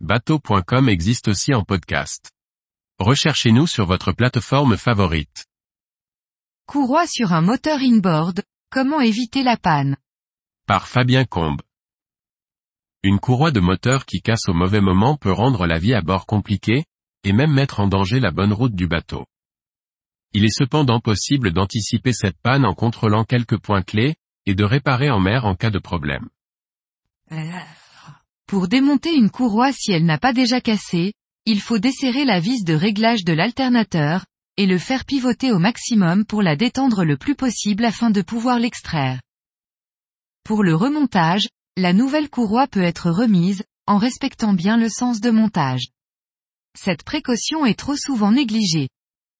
bateau.com existe aussi en podcast. Recherchez-nous sur votre plateforme favorite. Courroie sur un moteur inboard, comment éviter la panne? Par Fabien Combe. Une courroie de moteur qui casse au mauvais moment peut rendre la vie à bord compliquée, et même mettre en danger la bonne route du bateau. Il est cependant possible d'anticiper cette panne en contrôlant quelques points clés, et de réparer en mer en cas de problème. Pour démonter une courroie si elle n'a pas déjà cassé, il faut desserrer la vis de réglage de l'alternateur, et le faire pivoter au maximum pour la détendre le plus possible afin de pouvoir l'extraire. Pour le remontage, la nouvelle courroie peut être remise, en respectant bien le sens de montage. Cette précaution est trop souvent négligée.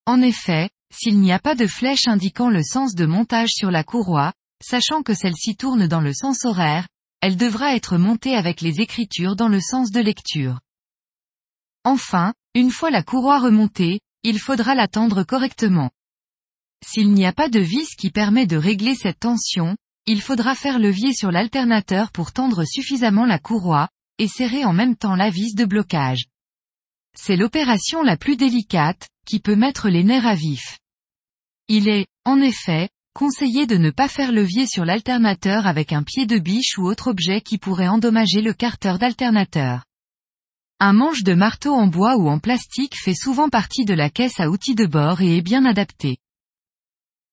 En effet, s'il n'y a pas de flèche indiquant le sens de montage sur la courroie, sachant que celle-ci tourne dans le sens horaire, elle devra être montée avec les écritures dans le sens de lecture. Enfin, une fois la courroie remontée, il faudra la tendre correctement. S'il n'y a pas de vis qui permet de régler cette tension, il faudra faire levier sur l'alternateur pour tendre suffisamment la courroie, et serrer en même temps la vis de blocage. C'est l'opération la plus délicate, qui peut mettre les nerfs à vif. Il est, en effet, conseillé de ne pas faire levier sur l'alternateur avec un pied de biche ou autre objet qui pourrait endommager le carter d'alternateur. Un manche de marteau en bois ou en plastique fait souvent partie de la caisse à outils de bord et est bien adapté.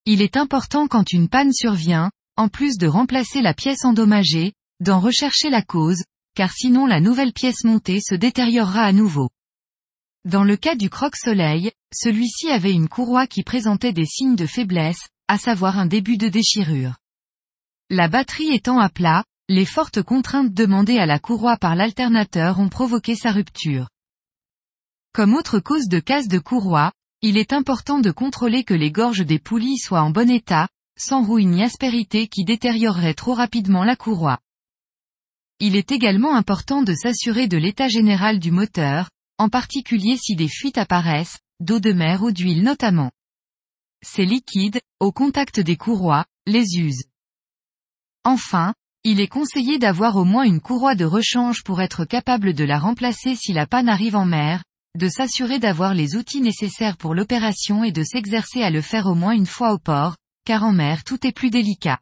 Il est important quand une panne survient, en plus de remplacer la pièce endommagée, d'en rechercher la cause, car sinon la nouvelle pièce montée se détériorera à nouveau. Dans le cas du croque-soleil, celui-ci avait une courroie qui présentait des signes de faiblesse, à savoir un début de déchirure. La batterie étant à plat, les fortes contraintes demandées à la courroie par l'alternateur ont provoqué sa rupture. Comme autre cause de casse de courroie, il est important de contrôler que les gorges des poulies soient en bon état, sans rouille ni aspérité qui détériorerait trop rapidement la courroie. Il est également important de s'assurer de l'état général du moteur, en particulier si des fuites apparaissent, d'eau de mer ou d'huile notamment. Ces liquides, au contact des courroies, les usent. Enfin, il est conseillé d'avoir au moins une courroie de rechange pour être capable de la remplacer si la panne arrive en mer, de s'assurer d'avoir les outils nécessaires pour l'opération et de s'exercer à le faire au moins une fois au port, car en mer tout est plus délicat.